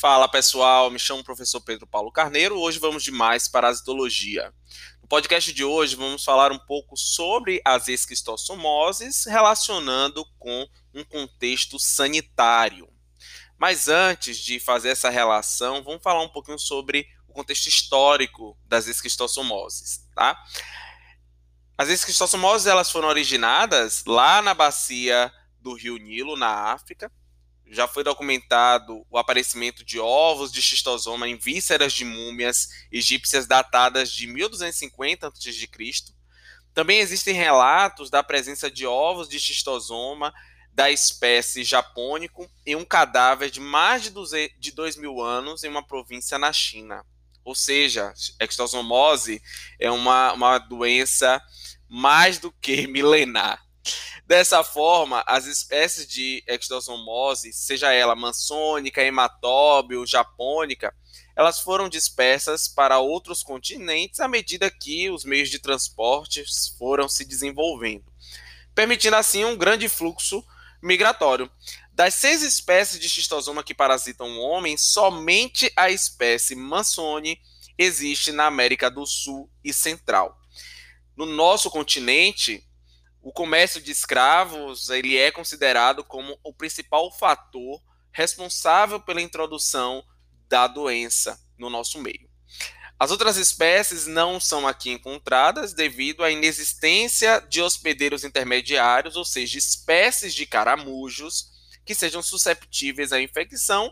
Fala pessoal, me chamo o professor Pedro Paulo Carneiro. Hoje vamos de mais parasitologia. No podcast de hoje vamos falar um pouco sobre as esquistossomoses relacionando com um contexto sanitário. Mas antes de fazer essa relação, vamos falar um pouquinho sobre o contexto histórico das esquistossomoses, tá? As esquistossomoses elas foram originadas lá na bacia do Rio Nilo, na África, já foi documentado o aparecimento de ovos de xistosoma em vísceras de múmias egípcias datadas de 1250 a.C. Também existem relatos da presença de ovos de xistosoma da espécie japônico em um cadáver de mais de, 2 de 2 mil anos em uma província na China. Ou seja, extosomose é uma, uma doença mais do que milenar. Dessa forma, as espécies de extosomose, seja ela mansônica, hematóbio, japônica, elas foram dispersas para outros continentes à medida que os meios de transporte foram se desenvolvendo, permitindo assim um grande fluxo migratório. Das seis espécies de xistosoma que parasitam o homem, somente a espécie mansone existe na América do Sul e Central. No nosso continente, o comércio de escravos ele é considerado como o principal fator responsável pela introdução da doença no nosso meio. As outras espécies não são aqui encontradas devido à inexistência de hospedeiros intermediários, ou seja, espécies de caramujos que sejam susceptíveis à infecção.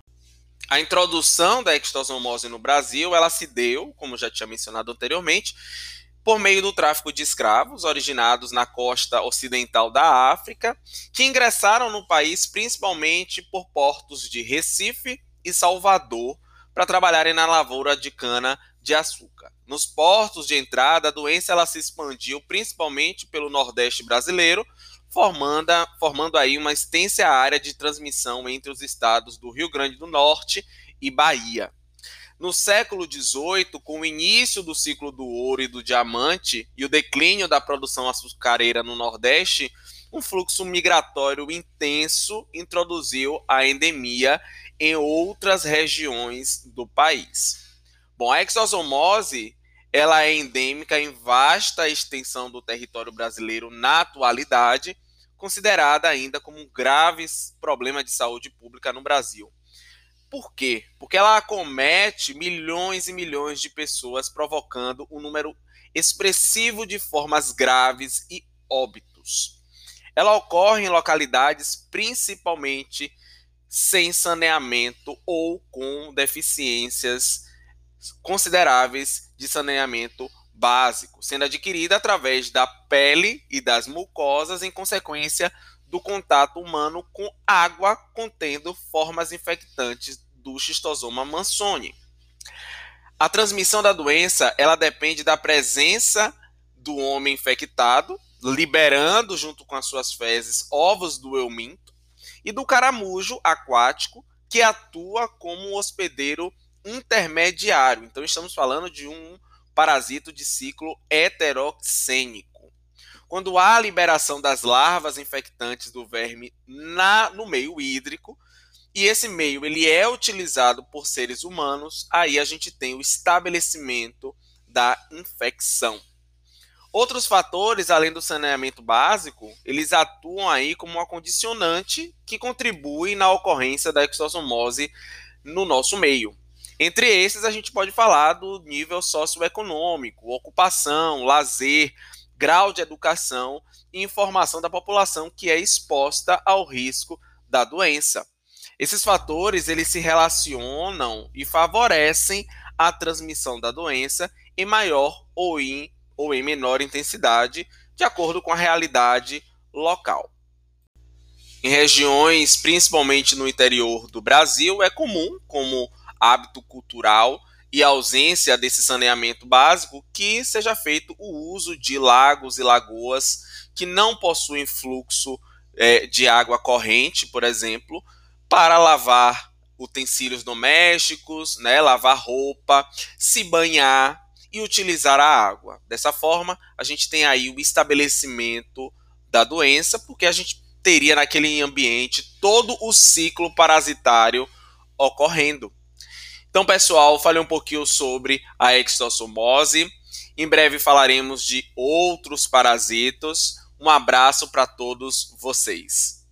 A introdução da ectosomose no Brasil, ela se deu, como já tinha mencionado anteriormente, por meio do tráfico de escravos originados na costa ocidental da África, que ingressaram no país principalmente por portos de Recife e Salvador para trabalharem na lavoura de cana de açúcar. Nos portos de entrada, a doença ela se expandiu principalmente pelo Nordeste brasileiro, formando, formando aí uma extensa área de transmissão entre os estados do Rio Grande do Norte e Bahia. No século XVIII, com o início do ciclo do ouro e do diamante e o declínio da produção açucareira no Nordeste, um fluxo migratório intenso introduziu a endemia em outras regiões do país. Bom, a exosomose ela é endêmica em vasta extensão do território brasileiro na atualidade, considerada ainda como um grave problema de saúde pública no Brasil. Por quê? Porque ela acomete milhões e milhões de pessoas, provocando um número expressivo de formas graves e óbitos. Ela ocorre em localidades principalmente sem saneamento ou com deficiências consideráveis de saneamento básico, sendo adquirida através da pele e das mucosas em consequência do contato humano com água contendo formas infectantes do xistosoma mansoni. A transmissão da doença, ela depende da presença do homem infectado, liberando junto com as suas fezes ovos do euminto, e do caramujo aquático, que atua como um hospedeiro intermediário. Então estamos falando de um parasito de ciclo heteroxênico quando há a liberação das larvas infectantes do verme na, no meio hídrico, e esse meio ele é utilizado por seres humanos, aí a gente tem o estabelecimento da infecção. Outros fatores, além do saneamento básico, eles atuam aí como um condicionante que contribui na ocorrência da exossomose no nosso meio. Entre esses, a gente pode falar do nível socioeconômico, ocupação, lazer, grau de educação e informação da população que é exposta ao risco da doença. Esses fatores eles se relacionam e favorecem a transmissão da doença em maior ou em, ou em menor intensidade, de acordo com a realidade local. Em regiões, principalmente no interior do Brasil, é comum, como hábito cultural, e ausência desse saneamento básico, que seja feito o uso de lagos e lagoas que não possuem fluxo é, de água corrente, por exemplo, para lavar utensílios domésticos, né, lavar roupa, se banhar e utilizar a água. Dessa forma, a gente tem aí o estabelecimento da doença, porque a gente teria naquele ambiente todo o ciclo parasitário ocorrendo. Então, pessoal, falei um pouquinho sobre a extossomose. Em breve falaremos de outros parasitos. Um abraço para todos vocês.